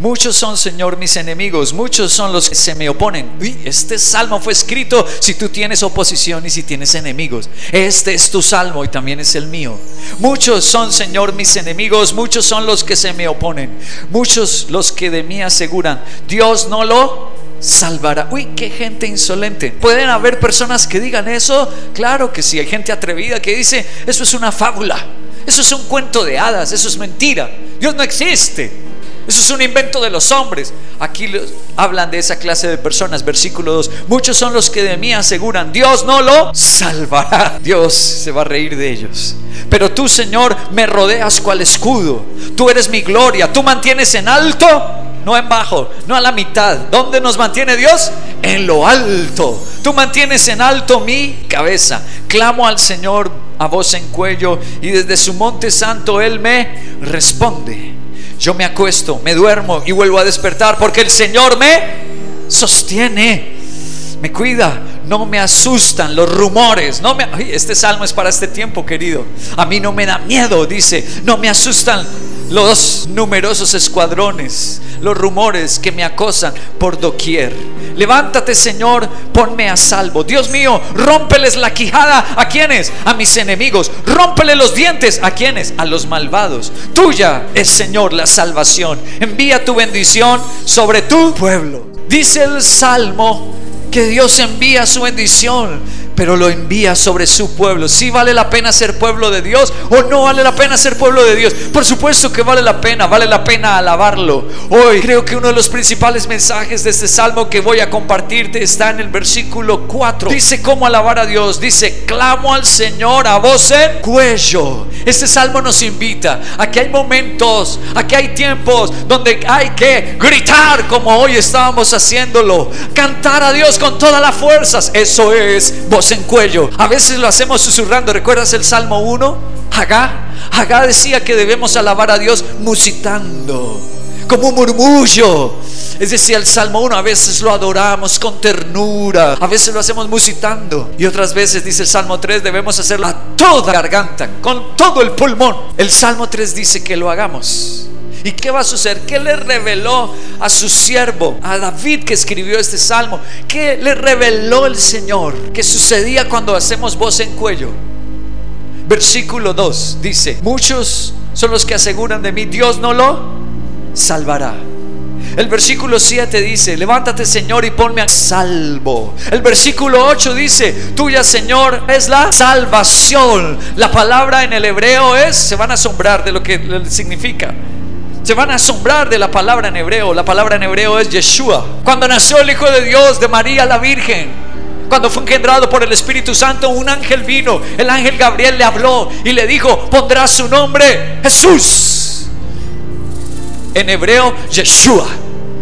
muchos son, Señor, mis enemigos, muchos son los que se me oponen. Uy, este salmo fue escrito si tú tienes oposición y si tienes enemigos. Este es tu salmo y también es el mío. Muchos son, Señor, mis enemigos, muchos son los que se me oponen. Muchos los que de mí aseguran, Dios no lo salvará. Uy, qué gente insolente. ¿Pueden haber personas que digan eso? Claro que sí, hay gente atrevida que dice, eso es una fábula. Eso es un cuento de hadas, eso es mentira. Dios no existe. Eso es un invento de los hombres. Aquí hablan de esa clase de personas. Versículo 2. Muchos son los que de mí aseguran, Dios no lo salvará. Dios se va a reír de ellos. Pero tú, Señor, me rodeas cual escudo. Tú eres mi gloria. Tú mantienes en alto, no en bajo, no a la mitad. ¿Dónde nos mantiene Dios? En lo alto. Tú mantienes en alto mi cabeza. Clamo al Señor a voz en cuello y desde su monte santo Él me responde. Yo me acuesto, me duermo y vuelvo a despertar porque el Señor me sostiene, me cuida, no me asustan los rumores. No me, este salmo es para este tiempo, querido. A mí no me da miedo, dice, no me asustan los numerosos escuadrones, los rumores que me acosan por doquier. Levántate, Señor, ponme a salvo. Dios mío, rómpeles la quijada. ¿A quienes? A mis enemigos. Rómpele los dientes. ¿A quienes? A los malvados. Tuya es, Señor, la salvación. Envía tu bendición sobre tu pueblo. Dice el Salmo que Dios envía su bendición pero lo envía sobre su pueblo. Si vale la pena ser pueblo de Dios o no vale la pena ser pueblo de Dios. Por supuesto que vale la pena, vale la pena alabarlo. Hoy creo que uno de los principales mensajes de este salmo que voy a compartirte está en el versículo 4. Dice cómo alabar a Dios. Dice, clamo al Señor a voz en cuello. Este salmo nos invita a que hay momentos, a que hay tiempos donde hay que gritar como hoy estábamos haciéndolo. Cantar a Dios con todas las fuerzas. Eso es voz en cuello. A veces lo hacemos susurrando. ¿Recuerdas el Salmo 1? Hagá. Hagá decía que debemos alabar a Dios musitando, como un murmullo. Es decir, el Salmo 1 a veces lo adoramos con ternura, a veces lo hacemos musitando y otras veces dice el Salmo 3 debemos hacerlo a toda garganta, con todo el pulmón. El Salmo 3 dice que lo hagamos. ¿Y qué va a suceder? ¿Qué le reveló a su siervo, a David que escribió este salmo? ¿Qué le reveló el Señor? ¿Qué sucedía cuando hacemos voz en cuello? Versículo 2 dice, muchos son los que aseguran de mí, Dios no lo salvará. El versículo 7 dice, levántate Señor y ponme a salvo. El versículo 8 dice, tuya Señor es la salvación. La palabra en el hebreo es, se van a asombrar de lo que significa. Se van a asombrar de la palabra en hebreo. La palabra en hebreo es Yeshua. Cuando nació el Hijo de Dios de María la Virgen, cuando fue engendrado por el Espíritu Santo, un ángel vino. El ángel Gabriel le habló y le dijo, pondrá su nombre Jesús. En hebreo, Yeshua.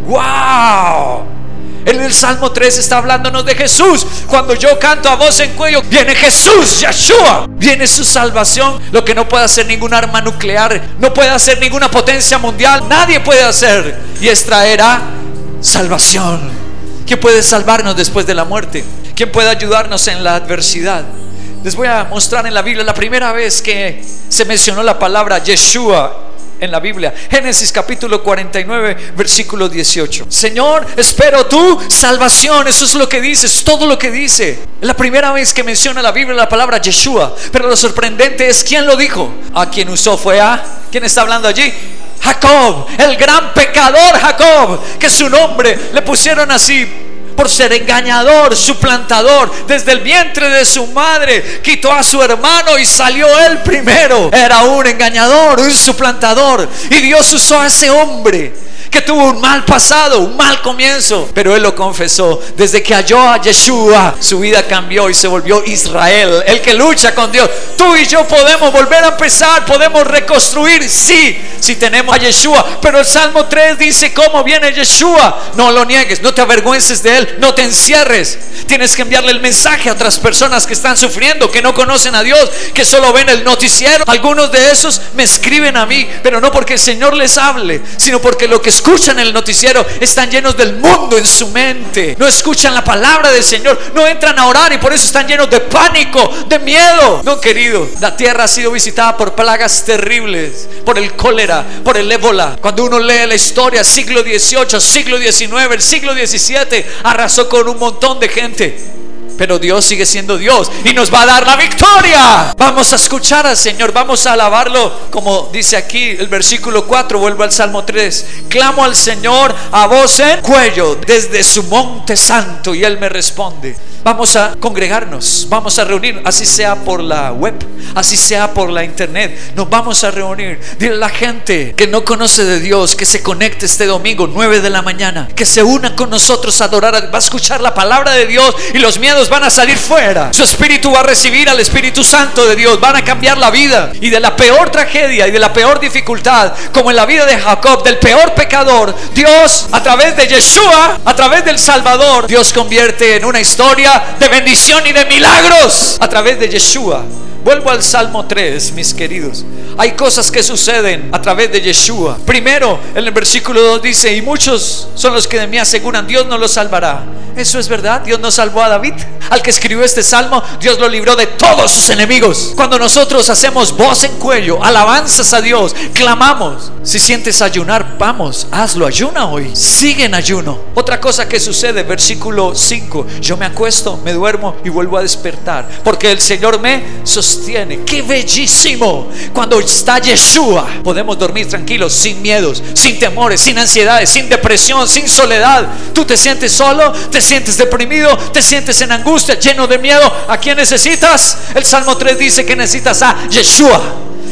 ¡Wow! En el Salmo 3 está hablándonos de Jesús. Cuando yo canto a voz en cuello, viene Jesús, Yeshua. Viene su salvación. Lo que no puede hacer ningún arma nuclear, no puede hacer ninguna potencia mundial, nadie puede hacer. Y extraerá salvación. ¿Quién puede salvarnos después de la muerte? ¿Quién puede ayudarnos en la adversidad? Les voy a mostrar en la Biblia la primera vez que se mencionó la palabra Yeshua en la Biblia. Génesis capítulo 49, versículo 18. Señor, espero tu salvación. Eso es lo que dice, es todo lo que dice. la primera vez que menciona la Biblia la palabra Yeshua. Pero lo sorprendente es quién lo dijo. A quien usó fue a. ¿Quién está hablando allí? Jacob, el gran pecador Jacob, que su nombre le pusieron así por ser engañador, suplantador. Desde el vientre de su madre quitó a su hermano y salió él primero. Era un engañador, un suplantador. Y Dios usó a ese hombre que tuvo un mal pasado, un mal comienzo, pero él lo confesó. Desde que halló a Yeshua, su vida cambió y se volvió Israel, el que lucha con Dios. Tú y yo podemos volver a empezar, podemos reconstruir, sí, si tenemos a Yeshua. Pero el Salmo 3 dice, ¿cómo viene Yeshua? No lo niegues, no te avergüences de él, no te encierres. Tienes que enviarle el mensaje a otras personas que están sufriendo, que no conocen a Dios, que solo ven el noticiero. Algunos de esos me escriben a mí, pero no porque el Señor les hable, sino porque lo que escuchan el noticiero están llenos del mundo en su mente. No escuchan la palabra del Señor, no entran a orar y por eso están llenos de pánico, de miedo. No, querido, la tierra ha sido visitada por plagas terribles, por el cólera, por el ébola. Cuando uno lee la historia, siglo XVIII, siglo XIX, el siglo XVII, arrasó con un montón de gente. Pero Dios sigue siendo Dios y nos va a dar la victoria. Vamos a escuchar al Señor, vamos a alabarlo, como dice aquí el versículo 4, vuelvo al Salmo 3. Clamo al Señor a voz en cuello desde su monte santo y Él me responde. Vamos a congregarnos, vamos a reunir, así sea por la web, así sea por la internet. Nos vamos a reunir. Dile a la gente que no conoce de Dios que se conecte este domingo, 9 de la mañana, que se una con nosotros a adorar, va a escuchar la palabra de Dios y los miedos van a salir fuera. Su espíritu va a recibir al Espíritu Santo de Dios, van a cambiar la vida y de la peor tragedia y de la peor dificultad, como en la vida de Jacob, del peor pecador, Dios a través de Yeshua, a través del Salvador, Dios convierte en una historia de bendición y de milagros a través de Yeshua. Vuelvo al Salmo 3, mis queridos. Hay cosas que suceden a través de Yeshua. Primero, en el versículo 2 dice, y muchos son los que de mí aseguran, Dios no los salvará. Eso es verdad, Dios no salvó a David. Al que escribió este salmo, Dios lo libró de todos sus enemigos. Cuando nosotros hacemos voz en cuello, alabanzas a Dios, clamamos. Si sientes ayunar, vamos, hazlo, ayuna hoy. Sigue ayuno. Otra cosa que sucede, versículo 5, yo me acuesto, me duermo y vuelvo a despertar, porque el Señor me sostiene. Qué bellísimo. Cuando está Yeshua, podemos dormir tranquilos, sin miedos, sin temores, sin ansiedades, sin depresión, sin soledad. Tú te sientes solo, te sientes deprimido, te sientes en angustia, lleno de miedo. ¿A quién necesitas? El Salmo 3 dice que necesitas a Yeshua.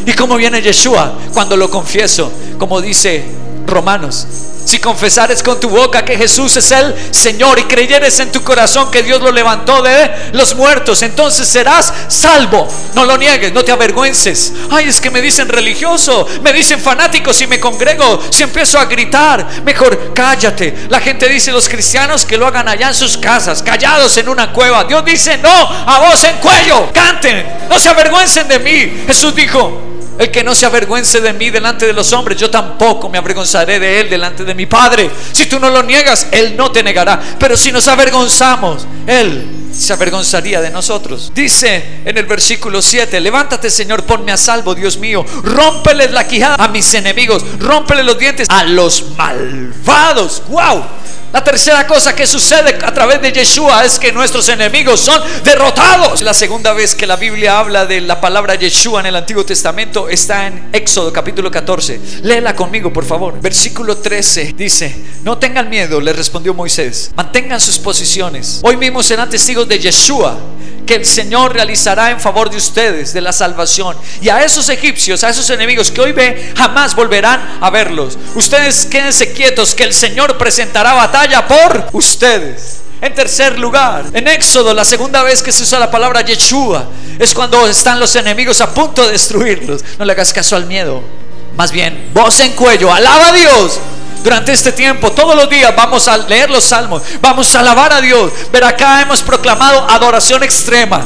¿Y cómo viene Yeshua? Cuando lo confieso, como dice Romanos. Si confesares con tu boca que Jesús es el Señor y creyeres en tu corazón que Dios lo levantó de los muertos, entonces serás salvo. No lo niegues, no te avergüences. Ay, es que me dicen religioso, me dicen fanático si me congrego, si empiezo a gritar. Mejor cállate. La gente dice los cristianos que lo hagan allá en sus casas, callados en una cueva. Dios dice no, a voz en cuello, canten, no se avergüencen de mí. Jesús dijo, el que no se avergüence de mí delante de los hombres, yo tampoco me avergonzaré de él delante de mi Padre. Si tú no lo niegas, él no te negará. Pero si nos avergonzamos, él se avergonzaría de nosotros. Dice en el versículo 7, levántate Señor, ponme a salvo, Dios mío. Rómpeles la quijada a mis enemigos, rómpele los dientes a los malvados. ¡Wow! La tercera cosa que sucede a través de Yeshua es que nuestros enemigos son derrotados. La segunda vez que la Biblia habla de la palabra Yeshua en el Antiguo Testamento está en Éxodo capítulo 14. Léela conmigo, por favor. Versículo 13 dice, no tengan miedo, le respondió Moisés. Mantengan sus posiciones. Hoy mismo serán testigos de Yeshua que el Señor realizará en favor de ustedes, de la salvación. Y a esos egipcios, a esos enemigos que hoy ve, jamás volverán a verlos. Ustedes quédense quietos, que el Señor presentará batalla por ustedes. En tercer lugar, en Éxodo, la segunda vez que se usa la palabra Yeshua, es cuando están los enemigos a punto de destruirlos. No le hagas caso al miedo. Más bien, voz en cuello, alaba a Dios, durante este tiempo, todos los días vamos a leer los salmos, vamos a alabar a Dios. Pero acá hemos proclamado adoración extrema,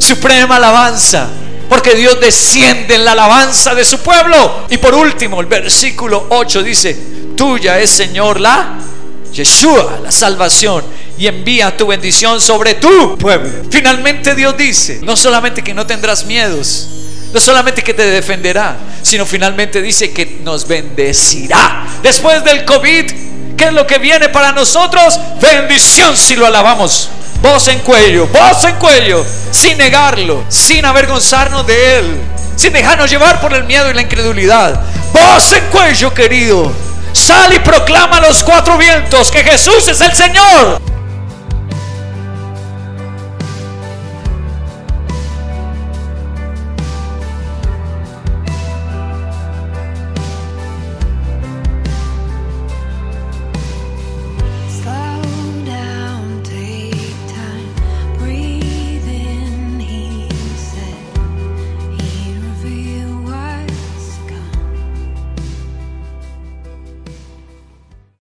suprema alabanza. Porque Dios desciende en la alabanza de su pueblo. Y por último, el versículo 8 dice, tuya es Señor la Yeshua, la salvación, y envía tu bendición sobre tu pueblo. Finalmente Dios dice, no solamente que no tendrás miedos, no solamente que te defenderá, sino finalmente dice que nos bendecirá. Después del COVID, ¿qué es lo que viene para nosotros? Bendición si lo alabamos. Voz en cuello, voz en cuello, sin negarlo, sin avergonzarnos de Él, sin dejarnos llevar por el miedo y la incredulidad. Voz en cuello, querido. Sal y proclama a los cuatro vientos que Jesús es el Señor.